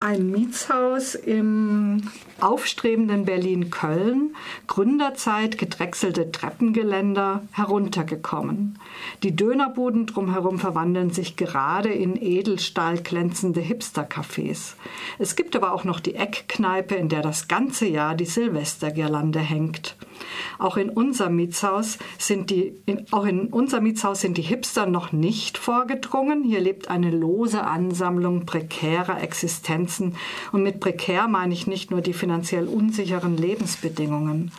ein Mietshaus im aufstrebenden Berlin-Köln, Gründerzeit gedrechselte Treppengeländer, heruntergekommen. Die Dönerbuden drumherum verwandeln sich gerade in Edelstahl glänzende Hipster-Cafés. Es gibt aber auch noch die Eckkneipe, in der das ganze Jahr die Silvestergirlande hängt. Auch in unser Mietshaus sind die, in, auch in unser Mietshaus sind die Hipster noch nicht vorgedrungen. Hier lebt eine lose Ansammlung prekärer Existenzen. Und mit prekär meine ich nicht nur die finanziell unsicheren Lebensbedingungen.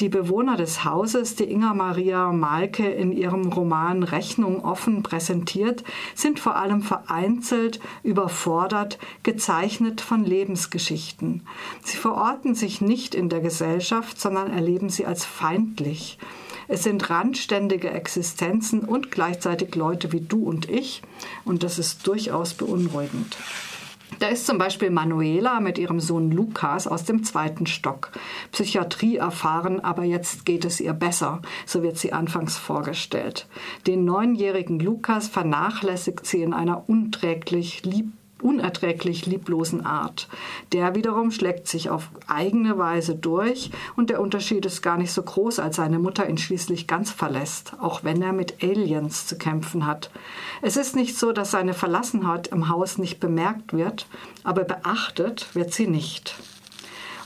Die Bewohner des Hauses, die Inga Maria Malke in ihrem Roman Rechnung offen präsentiert, sind vor allem vereinzelt, überfordert, gezeichnet von Lebensgeschichten. Sie verorten sich nicht in der Gesellschaft, sondern erleben sie als feindlich. Es sind randständige Existenzen und gleichzeitig Leute wie du und ich, und das ist durchaus beunruhigend. Da ist zum Beispiel Manuela mit ihrem Sohn Lukas aus dem zweiten Stock. Psychiatrie erfahren, aber jetzt geht es ihr besser, so wird sie anfangs vorgestellt. Den neunjährigen Lukas vernachlässigt sie in einer unträglich lieb unerträglich lieblosen Art. Der wiederum schlägt sich auf eigene Weise durch und der Unterschied ist gar nicht so groß, als seine Mutter ihn schließlich ganz verlässt, auch wenn er mit Aliens zu kämpfen hat. Es ist nicht so, dass seine Verlassenheit im Haus nicht bemerkt wird, aber beachtet wird sie nicht.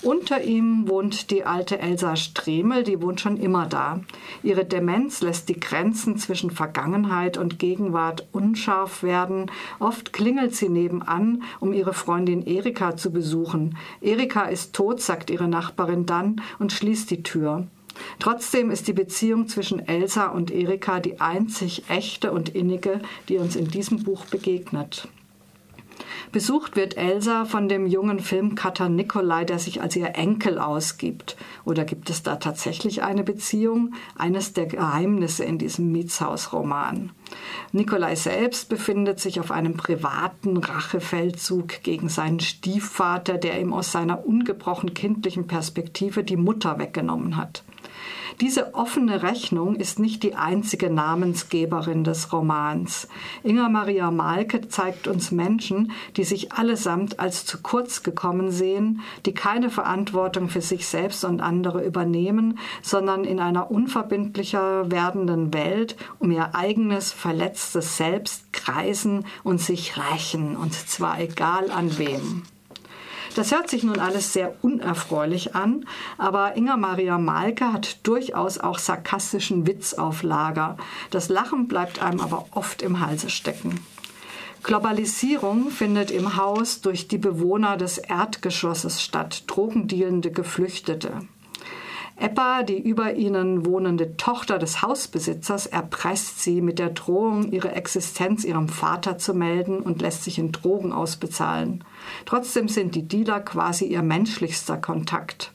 Unter ihm wohnt die alte Elsa Stremel, die wohnt schon immer da. Ihre Demenz lässt die Grenzen zwischen Vergangenheit und Gegenwart unscharf werden. Oft klingelt sie nebenan, um ihre Freundin Erika zu besuchen. Erika ist tot, sagt ihre Nachbarin dann und schließt die Tür. Trotzdem ist die Beziehung zwischen Elsa und Erika die einzig echte und innige, die uns in diesem Buch begegnet. Besucht wird Elsa von dem jungen Filmcutter Nikolai, der sich als ihr Enkel ausgibt. Oder gibt es da tatsächlich eine Beziehung? Eines der Geheimnisse in diesem Mietshausroman. Nikolai selbst befindet sich auf einem privaten Rachefeldzug gegen seinen Stiefvater, der ihm aus seiner ungebrochen kindlichen Perspektive die Mutter weggenommen hat. Diese offene Rechnung ist nicht die einzige Namensgeberin des Romans. Inga Maria Malke zeigt uns Menschen, die sich allesamt als zu kurz gekommen sehen, die keine Verantwortung für sich selbst und andere übernehmen, sondern in einer unverbindlicher werdenden Welt um ihr eigenes verletztes Selbst kreisen und sich rächen, und zwar egal an wem. Das hört sich nun alles sehr unerfreulich an, aber Inga Maria Malke hat durchaus auch sarkastischen Witz auf Lager. Das Lachen bleibt einem aber oft im Halse stecken. Globalisierung findet im Haus durch die Bewohner des Erdgeschosses statt, drogendealende Geflüchtete. Eppa, die über ihnen wohnende Tochter des Hausbesitzers, erpresst sie mit der Drohung, ihre Existenz ihrem Vater zu melden und lässt sich in Drogen ausbezahlen. Trotzdem sind die Dealer quasi ihr menschlichster Kontakt.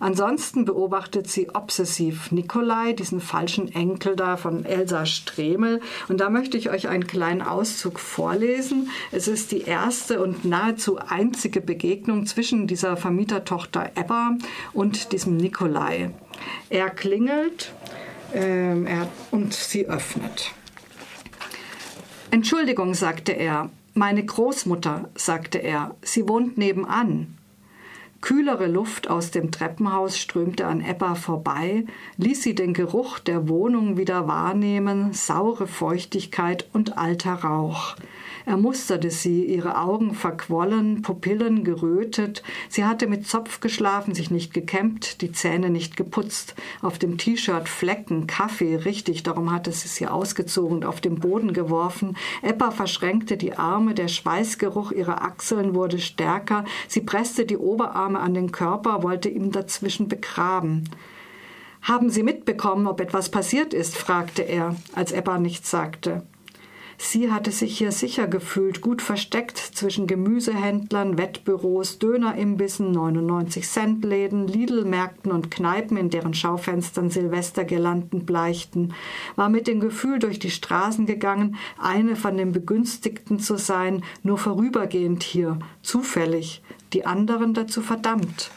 Ansonsten beobachtet sie obsessiv Nikolai, diesen falschen Enkel da von Elsa Stremel. Und da möchte ich euch einen kleinen Auszug vorlesen. Es ist die erste und nahezu einzige Begegnung zwischen dieser Vermietertochter Ebba und diesem Nikolai. Er klingelt ähm, er, und sie öffnet. Entschuldigung, sagte er. Meine Großmutter, sagte er, sie wohnt nebenan. Kühlere Luft aus dem Treppenhaus strömte an Ebba vorbei, ließ sie den Geruch der Wohnung wieder wahrnehmen, saure Feuchtigkeit und alter Rauch. Er musterte sie, ihre Augen verquollen, Pupillen gerötet. Sie hatte mit Zopf geschlafen, sich nicht gekämmt, die Zähne nicht geputzt. Auf dem T-Shirt Flecken, Kaffee, richtig, darum hatte sie sie ausgezogen und auf den Boden geworfen. Eppa verschränkte die Arme, der Schweißgeruch ihrer Achseln wurde stärker. Sie presste die Oberarme an den Körper, wollte ihn dazwischen begraben. Haben Sie mitbekommen, ob etwas passiert ist? fragte er, als Ebba nichts sagte. Sie hatte sich hier sicher gefühlt, gut versteckt zwischen Gemüsehändlern, Wettbüros, Dönerimbissen, 99-Cent-Läden, Lidl-Märkten und Kneipen, in deren Schaufenstern Silvestergirlanden bleichten, war mit dem Gefühl durch die Straßen gegangen, eine von den Begünstigten zu sein, nur vorübergehend hier, zufällig, die anderen dazu verdammt.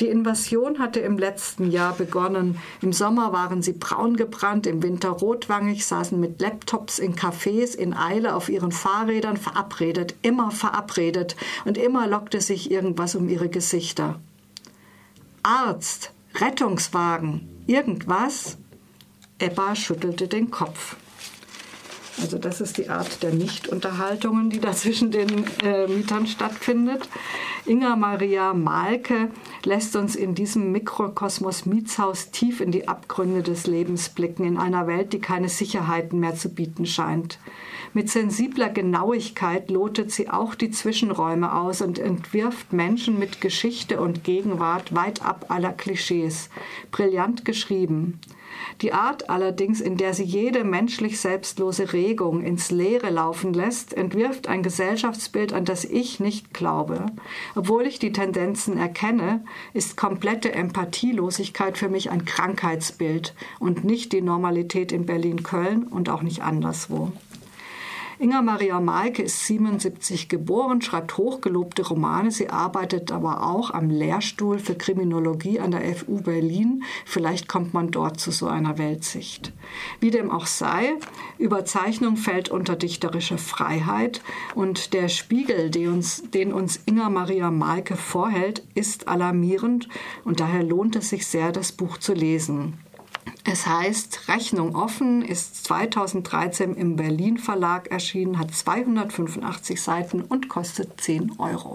Die Invasion hatte im letzten Jahr begonnen. Im Sommer waren sie braun gebrannt, im Winter rotwangig, saßen mit Laptops in Cafés in Eile auf ihren Fahrrädern verabredet, immer verabredet und immer lockte sich irgendwas um ihre Gesichter. Arzt, Rettungswagen, irgendwas? Ebba schüttelte den Kopf. Also das ist die Art der Nichtunterhaltungen, die da zwischen den äh, Mietern stattfindet. Inga Maria Malke lässt uns in diesem Mikrokosmos Mietshaus tief in die Abgründe des Lebens blicken, in einer Welt, die keine Sicherheiten mehr zu bieten scheint. Mit sensibler Genauigkeit lotet sie auch die Zwischenräume aus und entwirft Menschen mit Geschichte und Gegenwart weit ab aller Klischees. Brillant geschrieben. Die Art allerdings, in der sie jede menschlich selbstlose Regung ins Leere laufen lässt, entwirft ein Gesellschaftsbild, an das ich nicht glaube. Obwohl ich die Tendenzen erkenne, ist komplette Empathielosigkeit für mich ein Krankheitsbild und nicht die Normalität in Berlin-Köln und auch nicht anderswo. Inga Maria Malke ist 77 geboren, schreibt hochgelobte Romane. Sie arbeitet aber auch am Lehrstuhl für Kriminologie an der FU Berlin. Vielleicht kommt man dort zu so einer Weltsicht. Wie dem auch sei, Überzeichnung fällt unter dichterische Freiheit und der Spiegel, den uns, den uns Inga Maria Malke vorhält, ist alarmierend und daher lohnt es sich sehr, das Buch zu lesen. Es heißt Rechnung offen, ist 2013 im Berlin Verlag erschienen, hat 285 Seiten und kostet 10 Euro.